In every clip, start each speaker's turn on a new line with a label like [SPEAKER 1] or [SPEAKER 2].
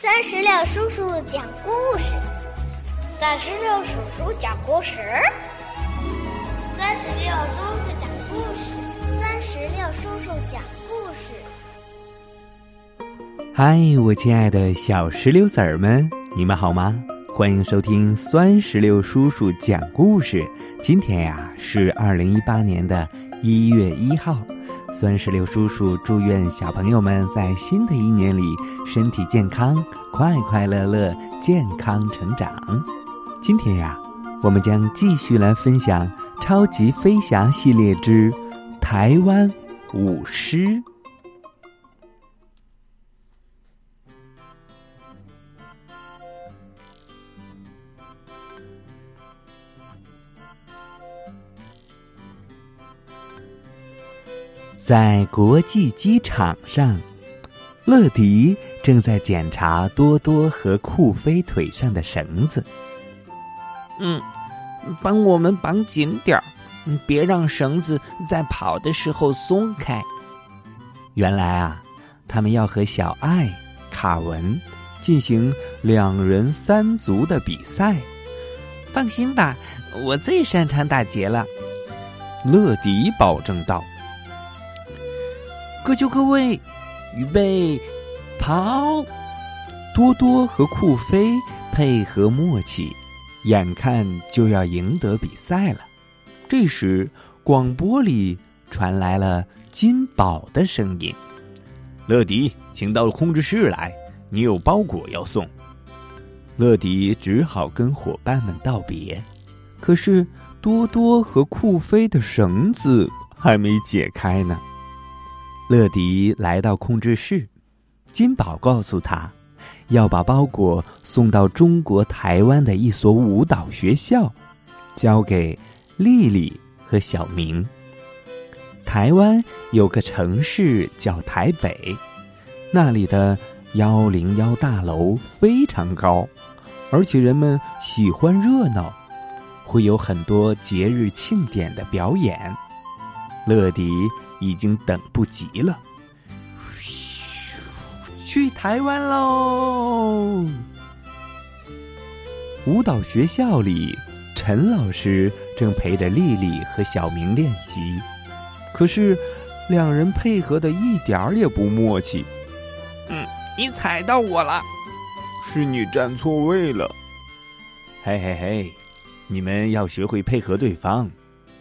[SPEAKER 1] 三十六叔叔讲故事，
[SPEAKER 2] 三十六叔叔讲故事，
[SPEAKER 1] 三十六叔叔讲故事，三十六叔叔讲故
[SPEAKER 3] 事。嗨，我亲爱的小石榴籽儿们，你们好吗？欢迎收听酸石榴叔叔讲故事。今天呀是二零一八年的一月一号。酸石榴叔叔祝愿小朋友们在新的一年里身体健康、快快乐乐、健康成长。今天呀，我们将继续来分享《超级飞侠》系列之《台湾舞狮》。在国际机场上，乐迪正在检查多多和酷飞腿上的绳子。
[SPEAKER 4] 嗯，帮我们绑紧点儿，别让绳子在跑的时候松开。
[SPEAKER 3] 原来啊，他们要和小爱、卡文进行两人三足的比赛。
[SPEAKER 4] 放心吧，我最擅长打结了。
[SPEAKER 3] 乐迪保证道。
[SPEAKER 4] 各就各位，预备，跑！
[SPEAKER 3] 多多和酷飞配合默契，眼看就要赢得比赛了。这时，广播里传来了金宝的声音：“
[SPEAKER 5] 乐迪，请到控制室来，你有包裹要送。”
[SPEAKER 3] 乐迪只好跟伙伴们道别。可是，多多和酷飞的绳子还没解开呢。乐迪来到控制室，金宝告诉他，要把包裹送到中国台湾的一所舞蹈学校，交给丽丽和小明。台湾有个城市叫台北，那里的幺零幺大楼非常高，而且人们喜欢热闹，会有很多节日庆典的表演。乐迪。已经等不及了，
[SPEAKER 4] 去台湾喽！
[SPEAKER 3] 舞蹈学校里，陈老师正陪着丽丽和小明练习，可是两人配合的一点儿也不默契。
[SPEAKER 4] 嗯，你踩到我了，
[SPEAKER 5] 是你站错位了。嘿嘿嘿，你们要学会配合对方，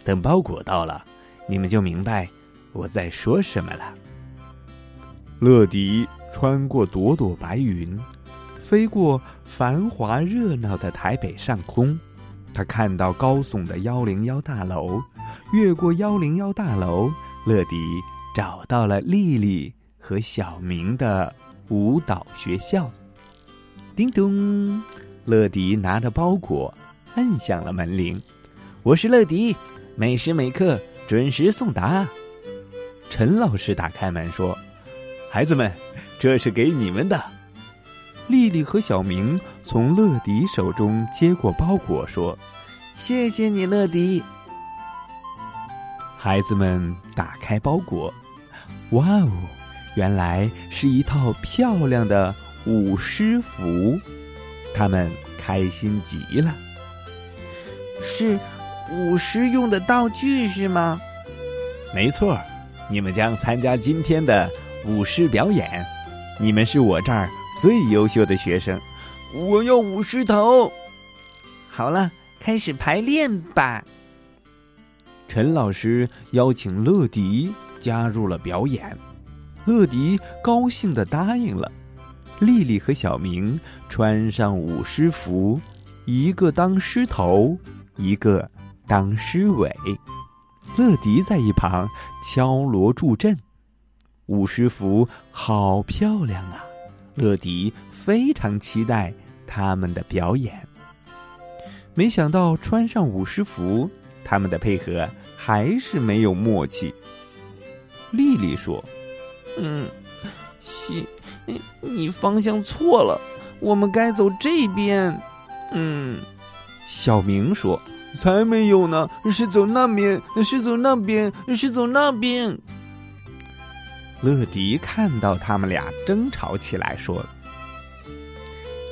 [SPEAKER 5] 等包裹到了，你们就明白。我在说什么了？
[SPEAKER 3] 乐迪穿过朵朵白云，飞过繁华热闹的台北上空。他看到高耸的幺零幺大楼，越过幺零幺大楼，乐迪找到了丽丽和小明的舞蹈学校。叮咚，乐迪拿着包裹，按响了门铃。
[SPEAKER 4] 我是乐迪，每时每刻准时送达。
[SPEAKER 3] 陈老师打开门说：“
[SPEAKER 5] 孩子们，这是给你们的。”
[SPEAKER 3] 丽丽和小明从乐迪手中接过包裹，说：“
[SPEAKER 4] 谢谢你，乐迪。”
[SPEAKER 3] 孩子们打开包裹，哇哦，原来是一套漂亮的舞狮服，他们开心极了。
[SPEAKER 4] 是舞狮用的道具是吗？
[SPEAKER 5] 没错。你们将参加今天的舞狮表演，你们是我这儿最优秀的学生。
[SPEAKER 4] 我要舞狮头。好了，开始排练吧。
[SPEAKER 3] 陈老师邀请乐迪加入了表演，乐迪高兴的答应了。丽丽和小明穿上舞狮服，一个当狮头，一个当狮尾。乐迪在一旁敲锣助阵，舞狮服好漂亮啊！乐迪非常期待他们的表演。没想到穿上舞狮服，他们的配合还是没有默契。丽丽说：“
[SPEAKER 4] 嗯，西，你方向错了，我们该走这边。”
[SPEAKER 3] 嗯，小明说。
[SPEAKER 4] 才没有呢！是走那边，是走那边，是走那边。
[SPEAKER 3] 乐迪看到他们俩争吵起来，说：“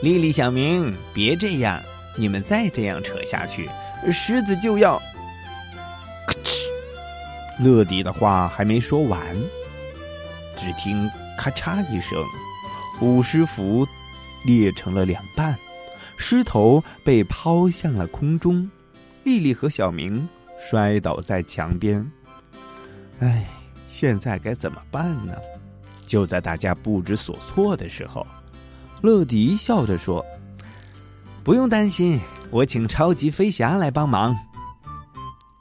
[SPEAKER 4] 丽丽、小明，别这样！你们再这样扯下去，狮子就要……
[SPEAKER 3] 咔哧！乐迪的话还没说完，只听咔嚓一声，五狮符裂成了两半，狮头被抛向了空中，丽丽和小明摔倒在墙边。哎，现在该怎么办呢？就在大家不知所措的时候，乐迪笑着说：“
[SPEAKER 4] 不用担心，我请超级飞侠来帮忙。”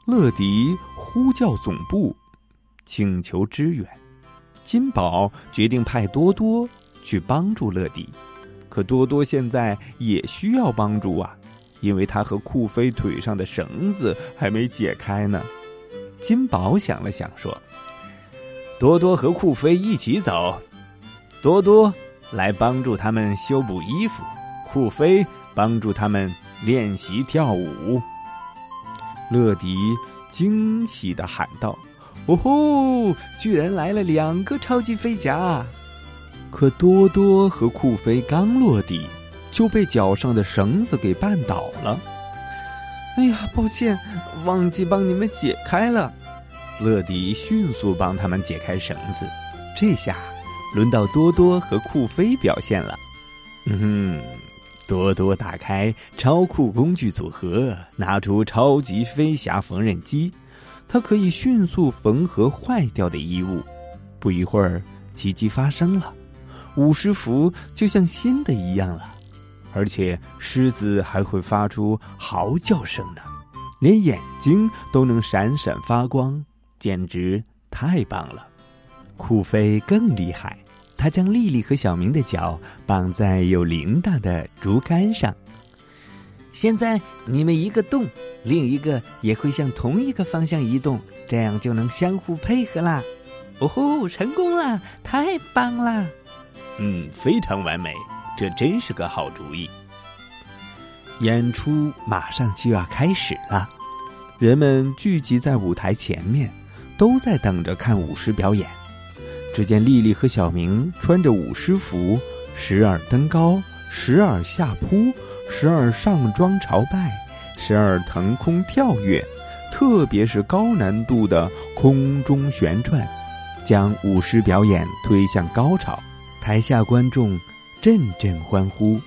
[SPEAKER 3] 乐迪呼叫总部，请求支援。金宝决定派多多去帮助乐迪，可多多现在也需要帮助啊，因为他和酷飞腿上的绳子还没解开呢。金宝想了想说。
[SPEAKER 4] 多多和酷飞一起走，多多来帮助他们修补衣服，酷飞帮助他们练习跳舞。
[SPEAKER 3] 乐迪惊喜的喊道：“哦吼！居然来了两个超级飞侠！”可多多和酷飞刚落地，就被脚上的绳子给绊倒了。
[SPEAKER 4] 哎呀，抱歉，忘记帮你们解开了。
[SPEAKER 3] 乐迪迅速帮他们解开绳子，这下轮到多多和酷飞表现了。嗯哼，多多打开超酷工具组合，拿出超级飞侠缝纫机，它可以迅速缝合坏掉的衣物。不一会儿，奇迹发生了，五十服就像新的一样了，而且狮子还会发出嚎叫声呢，连眼睛都能闪闪发光。简直太棒了！酷飞更厉害，他将丽丽和小明的脚绑在有铃铛的竹竿上。
[SPEAKER 4] 现在你们一个动，另一个也会向同一个方向移动，这样就能相互配合啦！哦吼，成功了！太棒了！
[SPEAKER 5] 嗯，非常完美，这真是个好主意。
[SPEAKER 3] 演出马上就要开始了，人们聚集在舞台前面。都在等着看舞狮表演。只见丽丽和小明穿着舞狮服，时而登高，时而下扑，时而上装朝拜，时而腾空跳跃，特别是高难度的空中旋转，将舞狮表演推向高潮。台下观众阵阵欢呼：“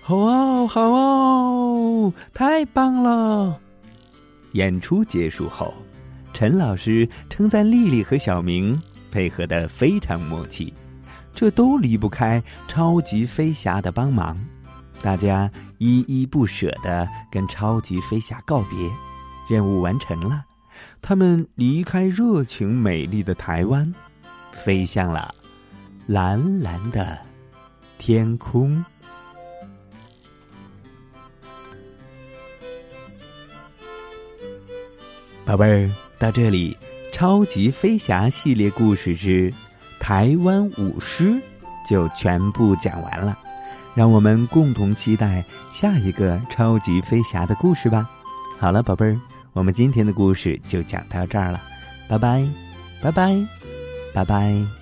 [SPEAKER 3] 好哦，好哦，太棒了！”演出结束后。陈老师称赞丽丽和小明配合的非常默契，这都离不开超级飞侠的帮忙。大家依依不舍的跟超级飞侠告别，任务完成了，他们离开热情美丽的台湾，飞向了蓝蓝的天空。宝贝儿。到这里，超级飞侠系列故事之台湾舞狮就全部讲完了。让我们共同期待下一个超级飞侠的故事吧。好了，宝贝儿，我们今天的故事就讲到这儿了，拜拜，拜拜，拜拜。